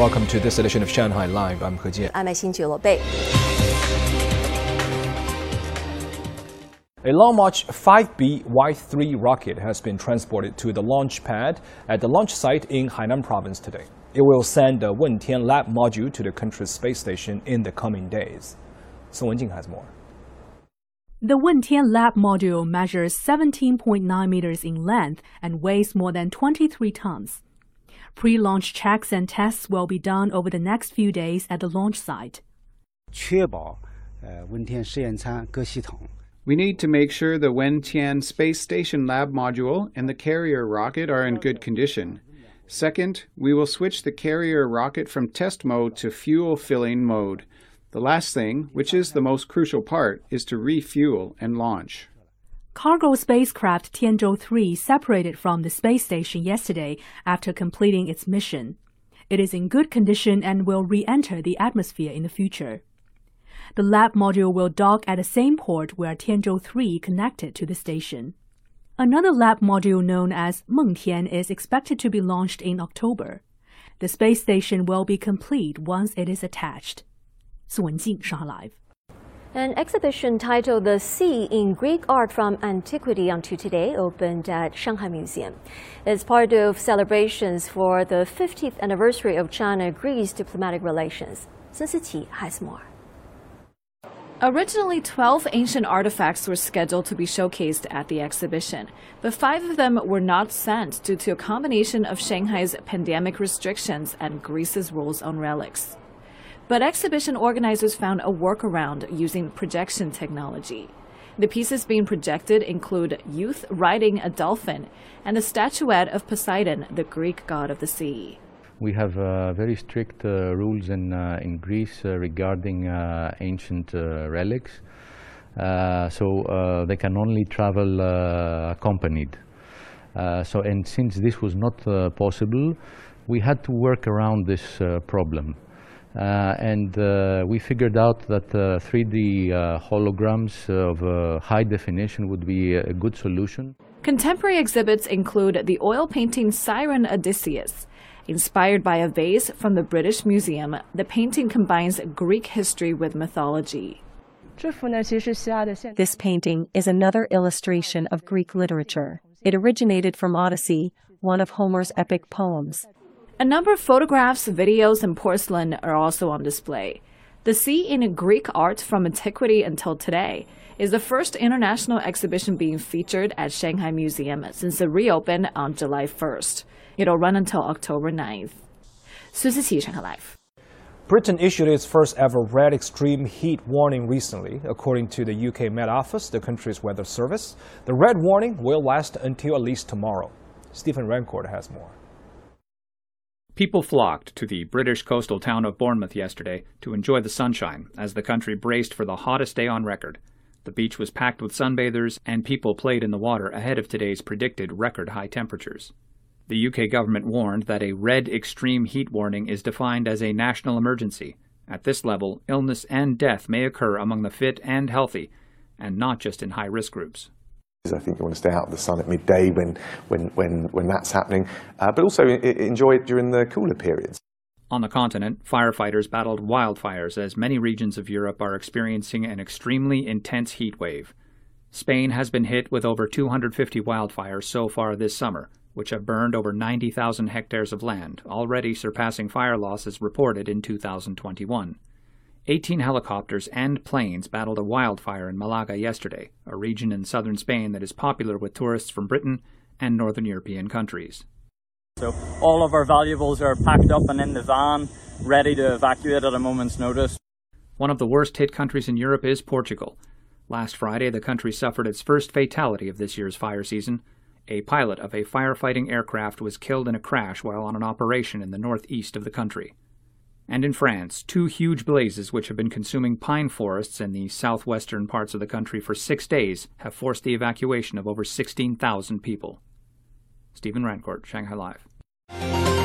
Welcome to this edition of Shanghai Live. I'm He Jian. I'm Xin A Long March 5B Y3 rocket has been transported to the launch pad at the launch site in Hainan province today. It will send the Wentian Lab module to the country's space station in the coming days. Song Wenjing has more. The Wentian Lab module measures 17.9 meters in length and weighs more than 23 tons. Pre-launch checks and tests will be done over the next few days at the launch site. We need to make sure the Wentian Space Station Lab module and the carrier rocket are in good condition. Second, we will switch the carrier rocket from test mode to fuel filling mode. The last thing, which is the most crucial part, is to refuel and launch. Cargo spacecraft Tianzhou 3 separated from the space station yesterday after completing its mission. It is in good condition and will re enter the atmosphere in the future. The lab module will dock at the same port where Tianzhou 3 connected to the station. Another lab module known as Mengtian is expected to be launched in October. The space station will be complete once it is attached. Sun Jing, Shanghai Live. An exhibition titled The Sea in Greek Art from Antiquity unto Today opened at Shanghai Museum. It's part of celebrations for the 50th anniversary of China-Greece diplomatic relations. Sun Siqi has more. Originally, 12 ancient artifacts were scheduled to be showcased at the exhibition, but five of them were not sent due to a combination of Shanghai's pandemic restrictions and Greece's rules on relics. But exhibition organizers found a workaround using projection technology. The pieces being projected include youth riding a dolphin and a statuette of Poseidon, the Greek god of the sea. We have uh, very strict uh, rules in, uh, in Greece uh, regarding uh, ancient uh, relics. So they can only travel accompanied. So, and since this was not possible, we had to work around this problem. Uh, and uh, we figured out that uh, 3D uh, holograms of uh, high definition would be a good solution. Contemporary exhibits include the oil painting Siren Odysseus. Inspired by a vase from the British Museum, the painting combines Greek history with mythology. This painting is another illustration of Greek literature. It originated from Odyssey, one of Homer's epic poems. A number of photographs, videos, and porcelain are also on display. The Sea in Greek Art from Antiquity Until Today is the first international exhibition being featured at Shanghai Museum since it reopened on July 1st. It'll run until October 9th. Sun Siqi, Shanghai Live. Britain issued its first ever red extreme heat warning recently. According to the UK Met Office, the country's weather service, the red warning will last until at least tomorrow. Stephen Rancourt has more. People flocked to the British coastal town of Bournemouth yesterday to enjoy the sunshine as the country braced for the hottest day on record. The beach was packed with sunbathers and people played in the water ahead of today's predicted record high temperatures. The UK government warned that a red extreme heat warning is defined as a national emergency. At this level, illness and death may occur among the fit and healthy, and not just in high risk groups. I think you want to stay out of the sun at midday when, when, when, when that's happening, uh, but also enjoy it during the cooler periods. On the continent, firefighters battled wildfires as many regions of Europe are experiencing an extremely intense heat wave. Spain has been hit with over 250 wildfires so far this summer, which have burned over 90,000 hectares of land, already surpassing fire losses reported in 2021. 18 helicopters and planes battled a wildfire in Malaga yesterday, a region in southern Spain that is popular with tourists from Britain and northern European countries. So all of our valuables are packed up and in the van, ready to evacuate at a moment's notice. One of the worst hit countries in Europe is Portugal. Last Friday, the country suffered its first fatality of this year's fire season. A pilot of a firefighting aircraft was killed in a crash while on an operation in the northeast of the country. And in France, two huge blazes which have been consuming pine forests in the southwestern parts of the country for six days have forced the evacuation of over 16,000 people. Stephen Rancourt, Shanghai Live.